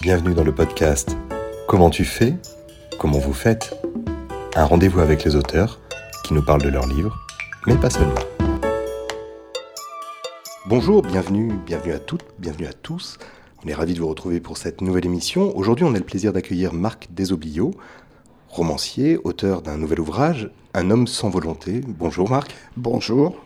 Bienvenue dans le podcast Comment tu fais Comment vous faites Un rendez-vous avec les auteurs qui nous parlent de leurs livres, mais pas seulement. Bonjour, bienvenue, bienvenue à toutes, bienvenue à tous. On est ravis de vous retrouver pour cette nouvelle émission. Aujourd'hui, on a le plaisir d'accueillir Marc Desoblio, romancier, auteur d'un nouvel ouvrage, Un homme sans volonté. Bonjour Marc. Bonjour.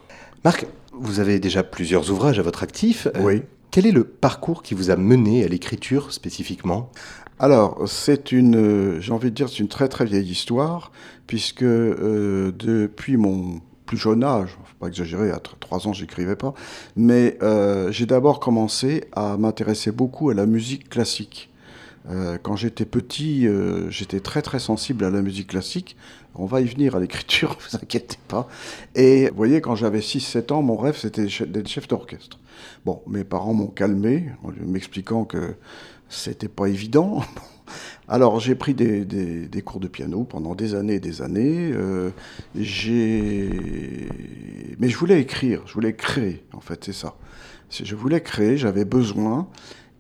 Marc, vous avez déjà plusieurs ouvrages à votre actif. Euh, Oui. Quel est le parcours qui vous a mené à l'écriture spécifiquement? Alors, c'est une, euh, j'ai envie de dire, c'est une très très vieille histoire, puisque euh, depuis mon plus jeune âge, faut pas exagérer, à tr- trois ans, j'écrivais pas, mais euh, j'ai d'abord commencé à m'intéresser beaucoup à la musique classique. Euh, quand j'étais petit, euh, j'étais très très sensible à la musique classique. On va y venir à l'écriture, vous inquiétez pas. Et vous voyez, quand j'avais 6-7 ans, mon rêve c'était d'être chef d'orchestre. Bon, mes parents m'ont calmé en m'expliquant que c'était pas évident. Alors j'ai pris des, cours de piano pendant des années et des années. Euh, mais je voulais écrire, je voulais créer. En fait, c'est ça. Je voulais créer, j'avais besoin,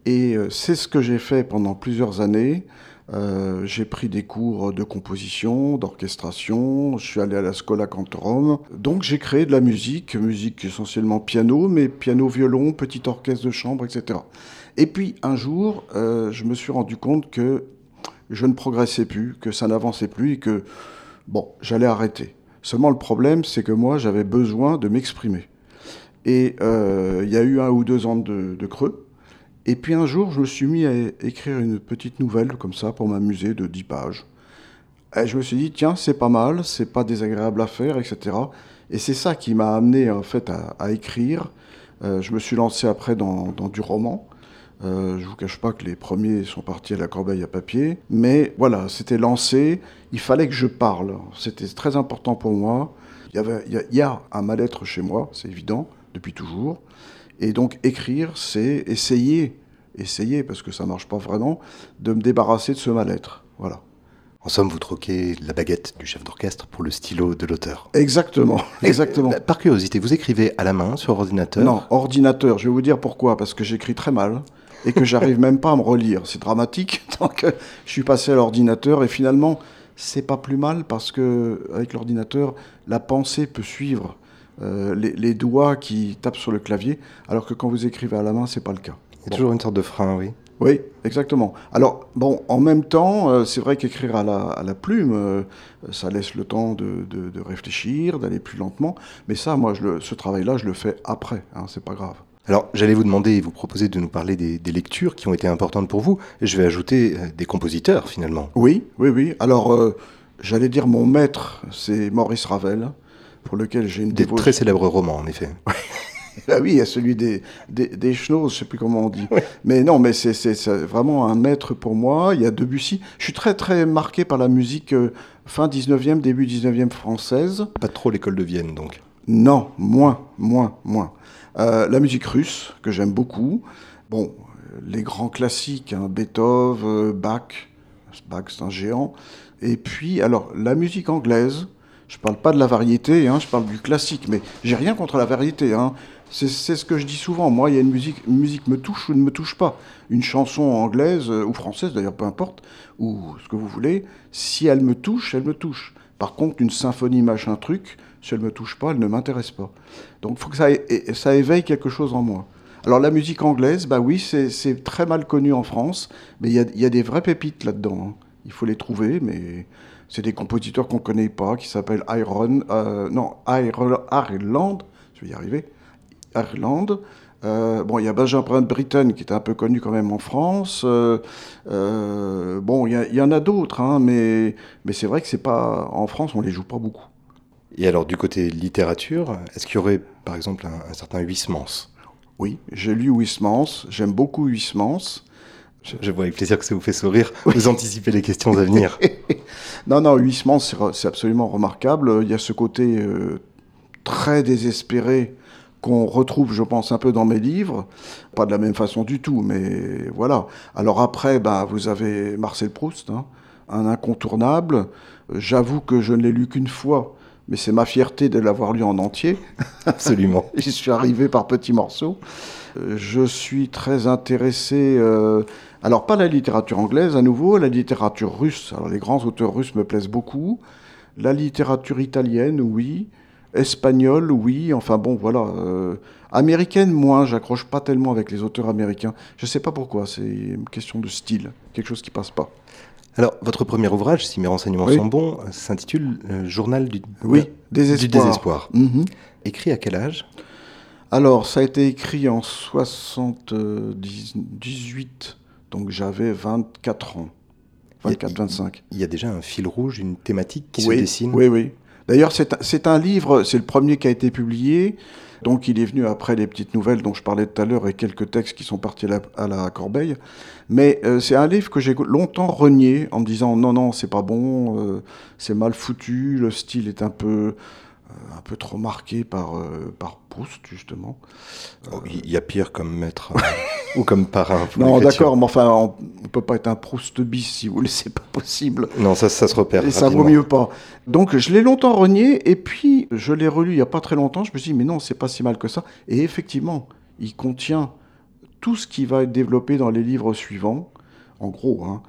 et euh, c'est ce que j'ai fait pendant plusieurs années. Euh, j'ai pris des cours de composition, d'orchestration, je suis allé à la Scola Cantorum. Donc j'ai créé de la musique, musique essentiellement piano, mais piano, violon, petit orchestre de chambre, etc. Et puis un jour, euh, je me suis rendu compte que je ne progressais plus, que ça n'avançait plus et que, bon, j'allais arrêter. Seulement le problème, c'est que moi, j'avais besoin de m'exprimer. Et il y a eu un ou deux ans de creux. Et puis un jour, je me suis mis à écrire une petite nouvelle comme ça pour m'amuser de 10 pages. Et je me suis dit, tiens, c'est pas mal, c'est pas désagréable à faire, etc. Et c'est ça qui m'a amené en fait à, écrire. Euh, je me suis lancé après dans, du roman. Euh, je vous cache pas que les premiers sont partis à la corbeille à papier, mais voilà, c'était lancé. Il fallait que je parle. C'était très important pour moi. Il y a un mal-être chez moi, c'est évident, depuis toujours. Et donc écrire, c'est essayer, essayer, parce que ça marche pas vraiment, de me débarrasser de ce mal-être. Voilà. En somme, vous troquez la baguette du chef d'orchestre pour le stylo de l'auteur. Exactement, exactement. Euh, Par curiosité, vous écrivez à la main sur ordinateur Non, ordinateur. Je vais vous dire pourquoi. Parce que j'écris très mal et que j'arrive même pas à me relire. C'est dramatique. Donc, euh, je suis passé à l'ordinateur et finalement, c'est pas plus mal parce que avec l'ordinateur, la pensée peut suivre euh, les, les doigts qui tapent sur le clavier, alors que quand vous écrivez à la main, c'est pas le cas. Il y a toujours une sorte de frein, oui. Oui, exactement. Alors, bon, en même temps, euh, c'est vrai qu'écrire à la, à la plume, euh, ça laisse le temps de, de- de réfléchir, d'aller plus lentement. Mais ça, moi, je le- ce travail-là, je le fais après. Hein, c'est pas grave. Alors, j'allais vous demander et vous proposer de nous parler des, des lectures qui ont été importantes pour vous. Et je vais ajouter euh, des compositeurs, finalement. Oui, oui, oui. Alors, j'allais dire mon maître, c'est Maurice Ravel, pour lequel j'ai une Des dévotion. très célèbres romans, en effet. Ah oui, il y a celui des, des, des Schnoz, je sais plus comment on dit. Mais non, mais c'est vraiment un maître pour moi. Il y a Debussy. Je suis très, très marqué par la musique euh, fin 19e, début 19e française. Pas trop l'école de Vienne, donc. Non, moins, moins, moins. Euh, la musique russe, que j'aime beaucoup. Bon, les grands classiques, hein, Beethoven, euh, Bach. Bach, c'est un géant. Et puis, alors, la musique anglaise. Je parle pas de la variété, hein, je parle du classique, mais j'ai rien contre la variété. Hein. C'est ce que je dis souvent. Moi, il y a une musique, une musique me touche ou ne me touche pas. Une chanson anglaise euh, ou française, d'ailleurs, peu importe, ou ce que vous voulez. Si elle me touche, elle me touche. Par contre, une symphonie machin truc, si elle me touche pas, elle ne m'intéresse pas. Donc, il faut que ça, éveille quelque chose en moi. Alors, la musique anglaise, bah oui, c'est très mal connu en France, mais il y a, il y a des vraies pépites là-dedans. hein. Il faut les trouver, mais c'est des compositeurs qu'on connaît pas, qui s'appellent Iron, euh, non, Ireland, je vais y arriver, Ireland. Euh, bon, il y a Benjamin Britten qui est un peu connu quand même en France. Euh, bon, il y, a- il y en a d'autres, hein, mais, mais c'est vrai que c'est pas en France, on les joue pas beaucoup. Et alors, du côté littérature, est-ce qu'il y aurait, par exemple, un, un certain Huysmans? Oui, j'ai lu Huysmans, j'aime beaucoup Huysmans. Je, je vois avec plaisir que ça vous fait sourire. Vous anticipez les questions à venir. Non, non, Huysmans, c'est absolument remarquable. Il y a ce côté euh, très désespéré qu'on retrouve, je pense, un peu dans mes livres. Pas de la même façon du tout, mais voilà. Alors après, ben, vous avez Marcel Proust, hein, un incontournable. J'avoue que je ne l'ai lu qu'une fois, mais c'est ma fierté de l'avoir lu en entier. Absolument. J'y suis arrivé par petits morceaux. Je suis très intéressé, euh, alors pas la littérature anglaise à nouveau, la littérature russe. Alors les grands auteurs russes me plaisent beaucoup. La littérature italienne, oui. Espagnole, oui. Enfin bon, voilà. Euh, américaine, moins. J'accroche pas tellement avec les auteurs américains. Je sais pas pourquoi. C'est une question de style. Quelque chose qui passe pas. Alors, votre premier ouvrage, si mes renseignements sont bons, s'intitule euh, Journal du, oui, désespoir. du désespoir. Mhm. Écrit à quel âge? Alors, ça a été écrit en 78, donc j'avais 24 ans. 24, 25. Il y a déjà un fil rouge, une thématique qui se dessine Oui, oui. D'ailleurs, c'est un livre, c'est le premier qui a été publié. Donc il est venu après les petites nouvelles dont je parlais tout à l'heure et quelques textes qui sont partis à la, corbeille. Mais euh, c'est un livre que j'ai longtemps renié en me disant non, non, c'est pas bon, euh, c'est mal foutu, le style est un peu un peu trop marqué par, euh, par Proust, justement. Oh, il y a pire comme maître euh, ou comme parrain. Non, d'accord, mais enfin, on ne peut pas être un Proust bis, si vous voulez, c'est pas possible. Non, ça, ça se repère. Et ça vaut mieux pas. Donc, je l'ai longtemps renié, et puis, je l'ai relu il n'y a pas très longtemps, je me suis dit, mais non, c'est pas si mal que ça. Et effectivement, il contient tout ce qui va être développé dans les livres suivants, en gros, hein,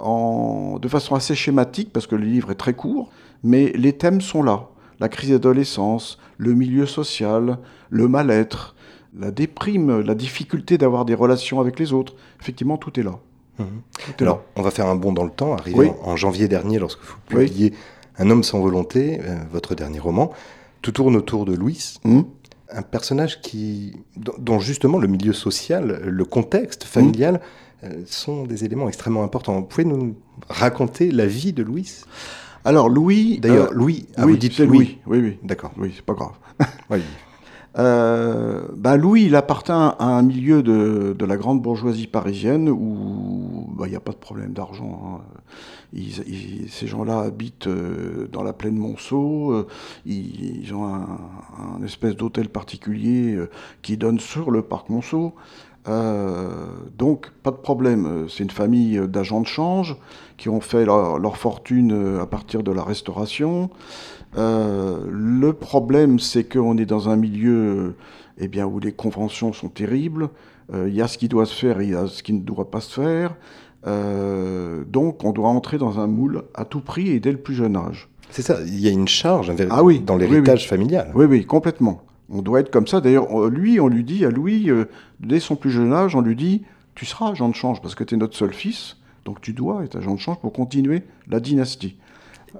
en, de façon assez schématique, parce que le livre est très court, mais les thèmes sont là la crise d'adolescence, le milieu social, le mal-être, la déprime, la difficulté d'avoir des relations avec les autres. Effectivement, tout est là. Mhm. Alors, on va faire un bond dans le temps, arrivé en, janvier dernier, lorsque vous publiez Un homme sans volonté, euh, votre dernier roman. Tout tourne autour de Louis, mhm. un personnage qui, dont justement le milieu social, le contexte familial, euh, sont des éléments extrêmement importants. Vous pouvez nous raconter la vie de Louis? Alors Louis. D'ailleurs, euh, Louis. Ah, oui, vous dites Louis. Louis. Oui, oui. D'accord. Oui, c'est pas grave. Euh, bah Louis, il appartient à un milieu de, de la grande bourgeoisie parisienne où bah, il n'y a pas de problème d'argent. Hein. ces gens-là habitent euh, dans la plaine Monceau. Ils, ils ont un, un espèce d'hôtel particulier qui donne sur le parc Monceau. Euh, donc, pas de problème. C'est une famille d'agents de change qui ont fait leur, fortune euh, à partir de la restauration. Euh, le problème, c'est qu'on est dans un milieu eh bien, où les conventions sont terribles. Il y a ce qui doit se faire et il y a ce qui ne doit pas se faire. donc, on doit entrer dans un moule à tout prix et dès le plus jeune âge. C'est ça, il y a une charge ah oui, dans l'héritage familial. Oui, oui, complètement. On doit être comme ça. D'ailleurs, lui, on lui dit, à Louis, euh, dès son plus jeune âge, on lui dit, tu seras agent de change parce que tu es notre seul fils, donc tu dois être agent de change pour continuer la dynastie.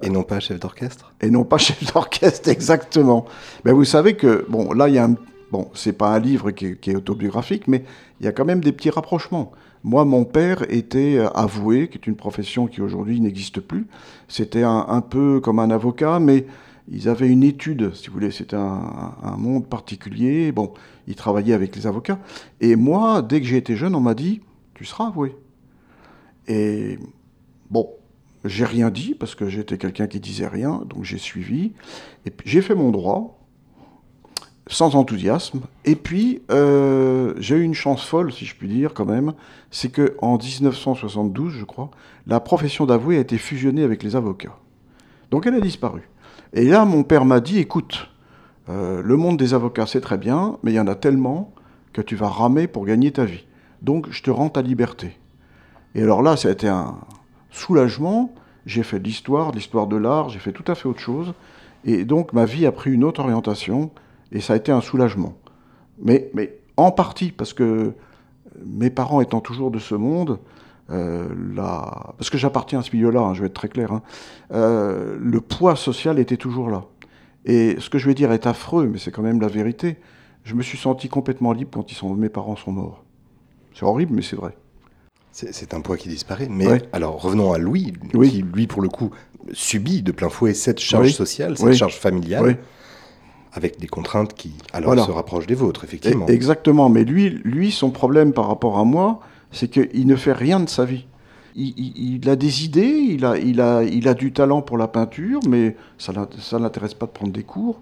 Et non pas chef d'orchestre? Et non pas chef d'orchestre, exactement. Mais vous savez que, bon, là, il y a un... Bon, c'est pas un livre qui est, autobiographique, mais il y a quand même des petits rapprochements. Moi, mon père était euh, avoué, qui est une profession qui aujourd'hui n'existe plus. C'était un, peu comme un avocat, mais ils avaient une étude, si vous voulez, c'était un, monde particulier. Bon, ils travaillaient avec les avocats. Et moi, dès que j'ai été jeune, on m'a dit, tu seras avoué. Et bon, j'ai rien dit parce que j'étais quelqu'un qui disait rien, donc j'ai suivi. Et j'ai fait mon droit, sans enthousiasme. Et puis euh, j'ai eu une chance folle, si je puis dire, quand même. C'est que en 1972, je crois, la profession d'avoué a été fusionnée avec les avocats. Donc elle a disparu. Et là, mon père m'a dit, écoute, euh, le monde des avocats, c'est très bien, mais il y en a tellement que tu vas ramer pour gagner ta vie. Donc, je te rends ta liberté. Et alors là, ça a été un soulagement. J'ai fait de l'histoire, de l'histoire de l'art, j'ai fait tout à fait autre chose. Et donc, ma vie a pris une autre orientation, et ça a été un soulagement. Mais, mais en partie, parce que mes parents étant toujours de ce monde, euh, la... parce que j'appartiens à ce milieu-là, hein, je vais être très clair, hein, euh, le poids social était toujours là. Et ce que je vais dire est affreux, mais c'est quand même la vérité. Je me suis senti complètement libre quand ils sont, mes parents sont morts. C'est horrible, mais c'est vrai. C'est un poids qui disparaît. Mais alors revenons à Louis, qui lui pour le coup subit de plein fouet cette charge sociale, cette charge familiale, avec des contraintes qui alors se rapprochent des vôtres, effectivement. exactement. Mais lui, lui, son problème par rapport à moi, c'est qu'il ne fait rien de sa vie. Il, a des idées, il a, du talent pour la peinture, mais ça ne l'intéresse pas de prendre des cours.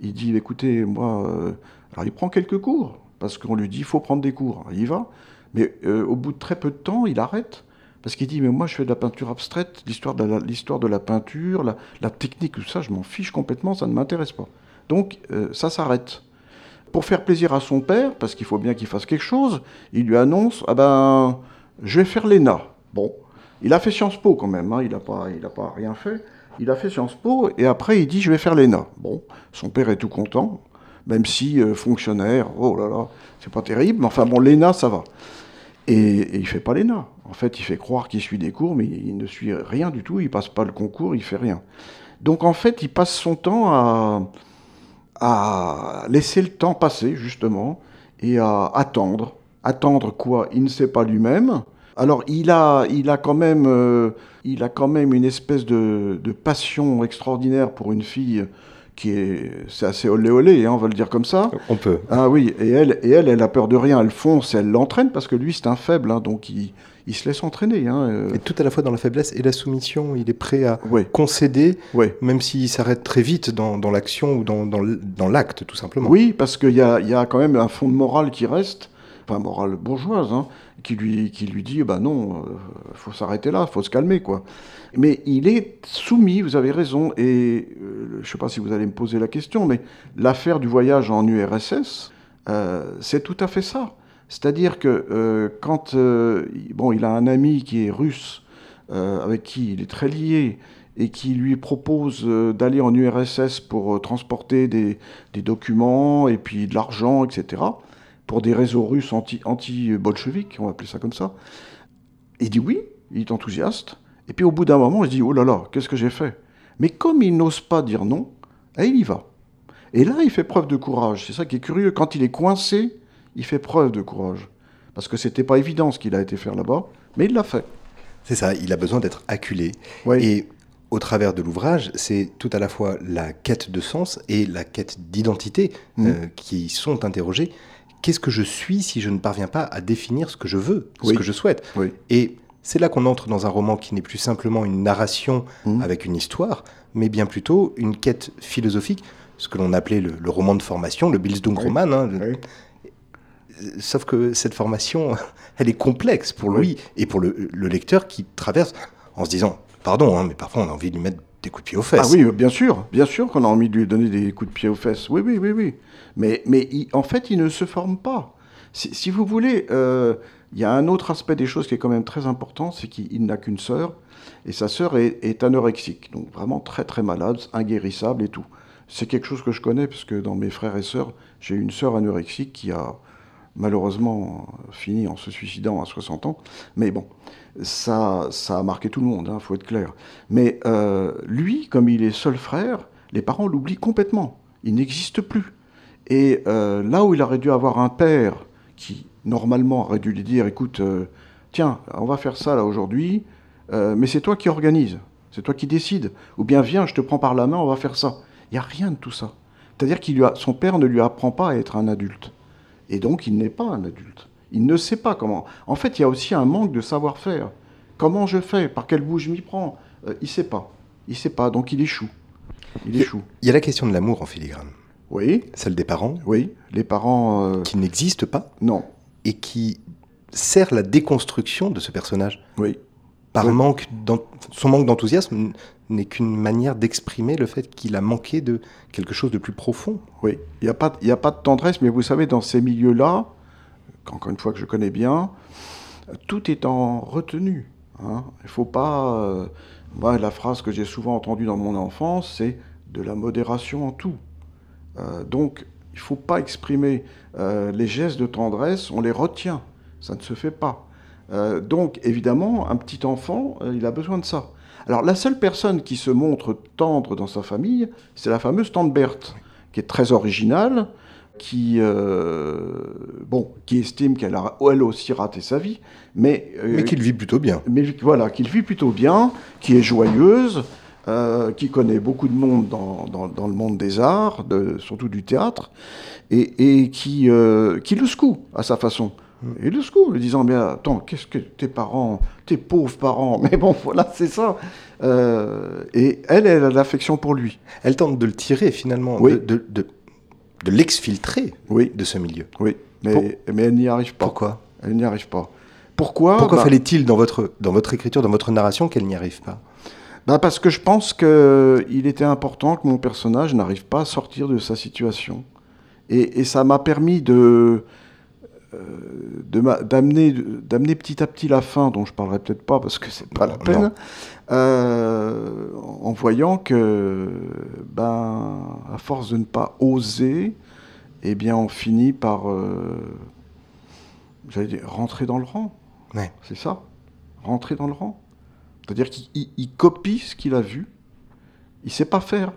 Il dit, écoutez, moi... Euh, alors il prend quelques cours, parce qu'on lui dit, il faut prendre des cours. il y va. Mais euh, au bout de très peu de temps, il arrête. Parce qu'il dit, mais moi je fais de la peinture abstraite, l'histoire de, la, de la peinture, la, technique, tout ça, je m'en fiche complètement, ça ne m'intéresse pas. Donc euh, ça s'arrête. Pour faire plaisir à son père, parce qu'il faut bien qu'il fasse quelque chose, il lui annonce Ah ben, je vais faire l'ENA. Bon, il a fait Sciences Po quand même, hein, il n'a pas, il pas rien fait. Il a fait Sciences Po et après il dit Je vais faire l'ENA. Bon, son père est tout content, même si euh, fonctionnaire, oh là là, c'est pas terrible, mais enfin bon, l'ENA ça va. Et, et il fait pas l'ENA. En fait, il fait croire qu'il suit des cours, mais il ne suit rien du tout, il passe pas le concours, il fait rien. Donc en fait, il passe son temps à, à laisser le temps passer, justement, et à attendre. Attendre quoi? Il ne sait pas lui-même. Alors il a, il a, quand, même, euh, il a quand même une espèce de, de, passion extraordinaire pour une fille qui est, c'est assez olé olé, hein, on va le dire comme ça. On peut. Ah oui, et elle, et elle, elle a peur de rien, elle fonce, elle l'entraîne parce que lui c'est un faible, hein, donc il, il se laisse entraîner. Hein, euh. Et tout à la fois dans la faiblesse et la soumission, il est prêt à concéder, même s'il s'arrête très vite dans, dans l'action ou dans, dans l'acte, tout simplement. Oui, parce qu'il y a, y a, quand même un fond de morale qui reste, enfin morale bourgeoise, hein, qui, lui, qui lui dit, bah non, il euh, faut s'arrêter là, faut se calmer, quoi. Mais il est soumis, vous avez raison, et euh, je ne sais pas si vous allez me poser la question, mais l'affaire du voyage en URSS, c'est tout à fait ça. C'est-à-dire que euh, quand euh, bon, il a un ami qui est russe, euh, avec qui il est très lié, et qui lui propose d'aller en URSS pour transporter des, documents et puis de l'argent, etc., pour des réseaux russes anti-bolcheviques, on va appeler ça comme ça, il dit oui, il est enthousiaste, et puis au bout d'un moment, il se dit, oh là là, qu'est-ce que j'ai fait? Mais comme il n'ose pas dire non, eh, il y va. Et là, il fait preuve de courage. C'est ça qui est curieux. Quand il est coincé, il fait preuve de courage. Parce que c'était pas évident ce qu'il a été faire là-bas, mais il l'a fait. C'est ça, il a besoin d'être acculé. Et au travers de l'ouvrage, c'est tout à la fois la quête de sens et la quête d'identité mm. euh, qui sont interrogées. Qu'est-ce que je suis si je ne parviens pas à définir ce que je veux, ce que je souhaite Et c'est là qu'on entre dans un roman qui n'est plus simplement une narration mm. avec une histoire, mais bien plutôt une quête philosophique, ce que l'on appelait le, roman de formation, le Bildungsroman, hein, sauf que cette formation, elle est complexe pour lui et pour le, lecteur qui traverse en se disant, pardon, hein, mais parfois on a envie de lui mettre des coups de pied aux fesses. Ah oui, bien sûr, bien sûr qu'on a envie de lui donner des coups de pied aux fesses. Oui, oui, oui, oui. Mais, mais en fait, il ne se forme pas. Si, vous voulez, euh, il y a un autre aspect des choses qui est quand même très important, c'est qu'il n'a qu'une sœur, et sa sœur est, est, anorexique, donc vraiment très très malade, inguérissable et tout. C'est quelque chose que je connais, parce que dans mes frères et sœurs, j'ai une sœur anorexique qui a malheureusement fini en se suicidant à 60 ans. Mais bon, ça, ça a marqué tout le monde, il hein, faut être clair. Mais euh, lui, comme il est seul frère, les parents l'oublient complètement. Il n'existe plus. Et euh, là où il aurait dû avoir un père qui, normalement, aurait dû lui dire, écoute, euh, tiens, on va faire ça là aujourd'hui, mais c'est toi qui organise, c'est toi qui décide. Ou bien viens, je te prends par la main, on va faire ça. Il n'y a rien de tout ça. C'est-à-dire que son père ne lui apprend pas à être un adulte. Et donc, il n'est pas un adulte. Il ne sait pas comment. En fait, il y a aussi un manque de savoir-faire. Comment je fais? Par quel bout je m'y prends? Euh, Il ne sait pas. Il ne sait pas, donc il échoue. Il échoue. Il y a la question de l'amour en filigrane. Oui. Celle des parents. Oui. Les parents. Euh, qui n'existent pas. Non. Et qui sert la déconstruction de ce personnage. Oui. Par manque son manque d'enthousiasme n'est qu'une manière d'exprimer le fait qu'il a manqué de quelque chose de plus profond. Oui, il n'y a, pas, a pas de tendresse, mais vous savez, dans ces milieux-là, encore une fois que je connais bien, tout est en retenue. Hein. Il ne faut pas... Euh, la phrase que j'ai souvent entendue dans mon enfance, c'est de la modération en tout. Euh, donc, il ne faut pas exprimer euh, les gestes de tendresse, on les retient. Ça ne se fait pas. Donc, évidemment, un petit enfant, il a besoin de ça. Alors la seule personne qui se montre tendre dans sa famille, c'est la fameuse tante Berthe, qui est très originale, qui, euh, bon, qui estime qu'elle a elle aussi raté sa vie, mais... Euh, mais qu'il vit plutôt bien. Mais voilà, qu'il vit plutôt bien, qui est joyeuse, euh, qui connaît beaucoup de monde dans, dans, le monde des arts, de, surtout du théâtre, et, et qui, qui le secoue à sa façon. Et le lui disant, bien, attends, qu'est-ce que tes parents, tes pauvres parents, mais bon, voilà, c'est ça. Euh, et elle, elle a l'affection pour lui. Elle tente de le tirer, finalement, de, de, de, l'exfiltrer oui. de ce milieu. Oui, mais, mais elle n'y arrive pas. Pourquoi? Elle n'y arrive pas. Pourquoi? Pourquoi bah fallait-il, dans votre, dans votre écriture, dans votre narration, qu'elle n'y arrive pas? Bah Parce que je pense qu'il était important que mon personnage n'arrive pas à sortir de sa situation Et, et ça m'a permis de d'amener d'amener petit à petit la fin, dont je parlerai peut-être pas parce que c'est pas la peine, euh, en voyant que, ben, à force de ne pas oser, eh bien, on finit par, euh, j'allais dire, rentrer dans le rang. Ouais. C'est ça, rentrer dans le rang. C'est-à-dire qu'il il- il copie ce qu'il a vu, il sait pas faire.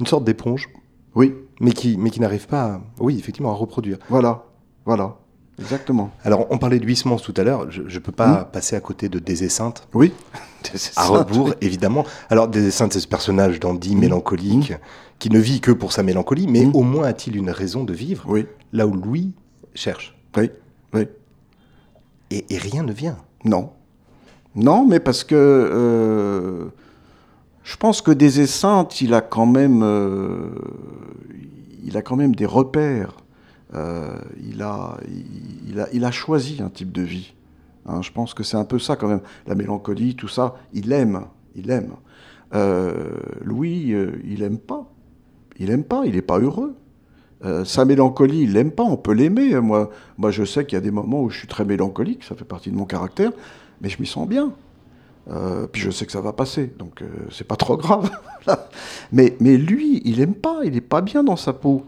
Une sorte d'éponge, Oui, mais qui, mais qui n'arrive pas, à, oui, effectivement, à reproduire. voilà, voilà, exactement. Alors, on parlait de Huysmans tout à l'heure. Je ne peux pas passer à côté de Désessinte, Oui. à rebours, évidemment. Alors, Désessinte, c'est ce personnage dandy, mélancolique, qui ne vit que pour sa mélancolie, mais au moins a-t-il une raison de vivre Oui, là où Louis cherche. oui, oui. Et, et rien ne vient. Non. Non, mais parce que euh, je pense que des Esseintes, il a quand même, euh, il a quand même des repères. Euh, il, a, il, il a, choisi un type de vie. Hein, je pense que c'est un peu ça quand même. La mélancolie, tout ça, il aime, il aime. Euh, Louis, euh, il aime pas. Il aime pas, il n'est pas heureux. Euh, sa mélancolie, il l'aime pas, on peut l'aimer. Moi, moi, je sais qu'il y a des moments où je suis très mélancolique, ça fait partie de mon caractère, mais je m'y sens bien. Puis je sais que ça va passer, donc c'est pas trop grave. mais, mais lui, il aime pas, il est pas bien dans sa peau.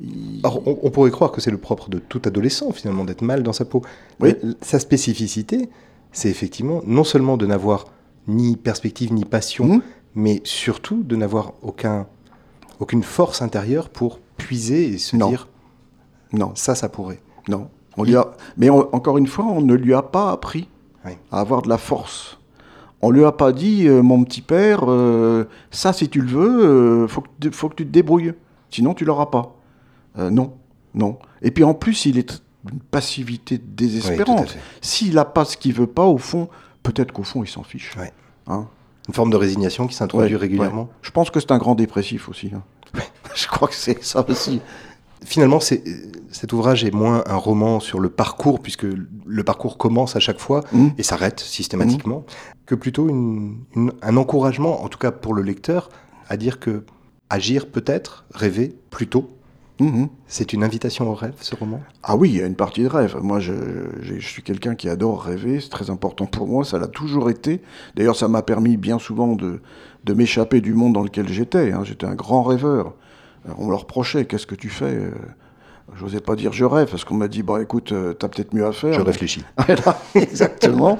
Euh, il- Alors, on, on pourrait croire que c'est le propre de tout adolescent, finalement, d'être mal dans sa peau. Oui. Mais Sa spécificité, c'est effectivement non seulement de n'avoir ni perspective ni passion, Mhm. mais surtout de n'avoir aucun, aucune force intérieure pour puiser et se Non. dire Non, ça, ça pourrait. non. On lui a... Mais on- encore une fois, on ne lui a pas appris Oui. à avoir de la force. On lui a pas dit, euh, mon petit père, euh, ça si tu le veux, euh, faut, que, tu- faut que tu te débrouilles, sinon tu l'auras pas. Euh, non, non. Et puis en plus, il est d'une passivité Oui, désespérante. fait. S'il n'a pas ce qu'il veut pas, au fond, peut-être qu'au fond, il s'en fiche. Ouais. Hein Une forme de résignation qui s'introduit Ouais, régulièrement. ouais. Je pense que c'est un grand dépressif aussi. hein. Je crois que c'est ça aussi. Finalement, cet ouvrage est moins un roman sur le parcours, puisque le parcours commence à chaque fois Mm. et s'arrête systématiquement, que plutôt une- une- un encouragement, en tout cas pour le lecteur, à dire que agir peut-être, rêver plutôt, Mhm. c'est une invitation au rêve, ce roman? Ah oui, il y a une partie de rêve. Moi, je, je- je suis quelqu'un qui adore rêver. C'est très important pour moi. Ça l'a toujours été. D'ailleurs, ça m'a permis bien souvent de, de m'échapper du monde dans lequel j'étais. hein. J'étais un grand rêveur. Alors, on me le reprochait. Qu'est-ce que tu fais Euh, J'osais pas dire je rêve parce qu'on m'a dit bon écoute euh, t'as peut-être mieux à faire. Je réfléchis. Exactement.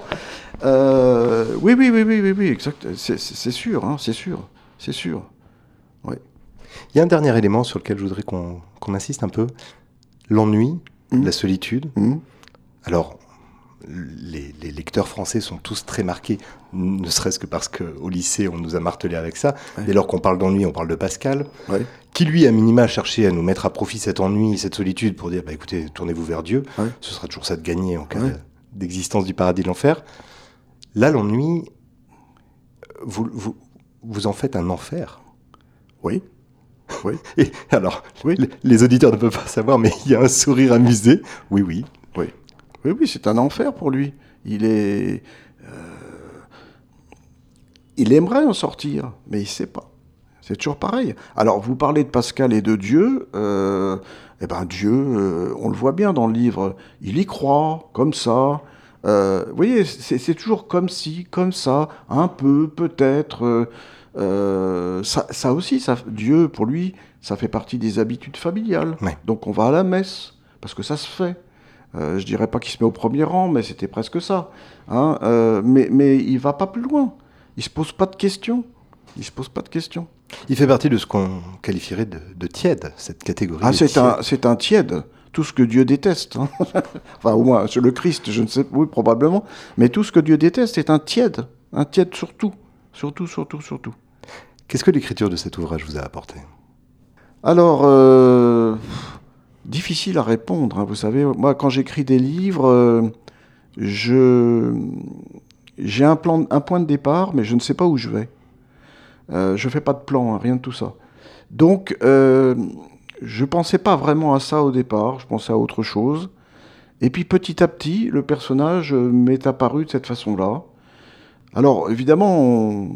Euh, oui oui oui oui oui oui exact. C'est sûr hein, c'est sûr c'est sûr. Il y a un dernier élément sur lequel je voudrais qu'on qu'on insiste un peu, l'ennui, Mm. la solitude. Mhm. Alors, les, les lecteurs français sont tous très marqués, ne serait-ce que parce qu'au lycée, on nous a martelé avec ça. Ouais. Dès lors qu'on parle d'ennui, on parle de Pascal, Ouais. qui lui, à minima, cherchait à nous mettre à profit cet ennui, cette solitude, pour dire, bah, écoutez, tournez-vous vers Dieu, Ouais. ce sera toujours ça de gagner en cas d'existence du paradis de l'enfer. Là, l'ennui, vous, vous, vous en faites un enfer. Oui oui Et alors, Oui. les, les auditeurs ne peuvent pas savoir, mais il y a un sourire amusé. Oui, oui. Oui, oui, oui c'est un enfer pour lui. Il est, euh, il aimerait en sortir, mais il sait pas. C'est toujours pareil. Alors, vous parlez de Pascal et de Dieu. Euh, eh ben, Dieu, euh, on le voit bien dans le livre. Il y croit, comme ça. Vous voyez, c'est c'est toujours comme si, comme ça, un peu, peut-être. Euh, ça, ça aussi, ça, Dieu, pour lui, ça fait partie des habitudes familiales. Ouais. Donc, on va à la messe, parce que ça se fait. Euh, je dirais pas qu'il se met au premier rang, mais c'était presque ça. hein. Euh, mais, mais il va pas plus loin. Il se pose pas de questions. Il se pose pas de questions. Il fait partie de ce qu'on qualifierait de, de tiède, cette catégorie. Ah, c'est un, c'est un tiède. Tout ce que Dieu déteste. hein. enfin, au moins, le Christ, je ne sais, oui, probablement. Mais tout ce que Dieu déteste, c'est un tiède. Un tiède surtout. Surtout, surtout, surtout. Qu'est-ce que l'écriture de cet ouvrage vous a apporté? Alors, euh, difficile à répondre. hein, vous savez, moi, quand j'écris des livres, euh, j'ai un un point de départ, mais je ne sais pas où je vais. Euh, je fais pas de plan, hein, rien de tout ça. Donc, je pensais pas vraiment à ça au départ. Je pensais à autre chose. Et puis, petit à petit, le personnage m'est apparu de cette façon-là. Alors, évidemment,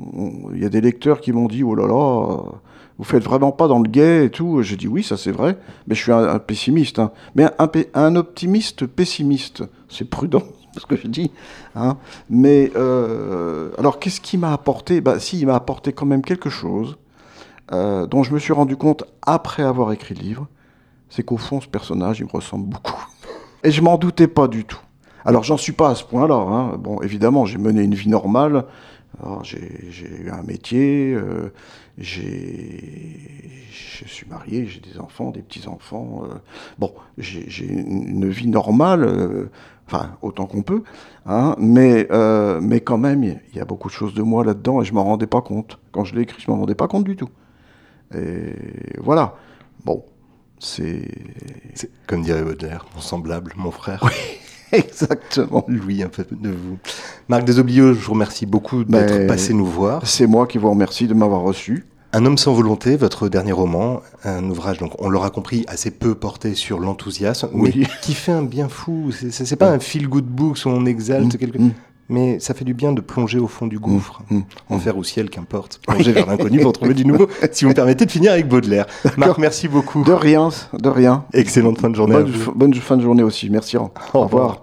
il y a des lecteurs qui m'ont dit, oh là là, vous faites vraiment pas dans le gay et tout. J'ai dit oui, ça c'est vrai, mais je suis un, pessimiste. Hein. Mais un, un, optimiste pessimiste, c'est prudent ce que je dis. Hein. Mais euh, alors, qu'est-ce qui m'a apporté? Bah, Si, il m'a apporté quand même quelque chose euh, dont je me suis rendu compte après avoir écrit le livre. C'est qu'au fond, ce personnage, il me ressemble beaucoup. Et je m'en doutais pas du tout. Alors, j'en suis pas à ce point-là. Hein. Bon, évidemment, j'ai mené une vie normale. J'ai eu un métier, euh, je suis marié, j'ai des enfants, des petits-enfants. Euh, bon, j'ai une vie normale, euh, enfin, autant qu'on peut, hein, mais, mais quand même, il y a beaucoup de choses de moi là-dedans et je m'en rendais pas compte. Quand je l'ai écrit, je m'en rendais pas compte du tout. Et voilà. Bon, c'est. Comme dirait Baudelaire, mon semblable, mon frère. Oui. Exactement. Louis, un peu de vous. Marc Desobliaux, je vous remercie beaucoup d'être ben, passé nous voir. C'est moi qui vous remercie de m'avoir reçu. Un homme sans volonté, votre dernier roman, un ouvrage, donc on l'aura compris, assez peu porté sur l'enthousiasme, mais qui fait un bien fou. C'est pas un feel-good book où on exalte mm, quelque chose. Mm. Mais ça fait du bien de plonger au fond du gouffre, mm, enfer ou ciel, qu'importe. Plonger vers l'inconnu pour trouver du nouveau. Si vous me permettez de finir avec Baudelaire. Marc, merci beaucoup. De rien, de rien. Excellente fin de journée. Bonne, bonne fin de journée aussi. Merci. Au, revoir.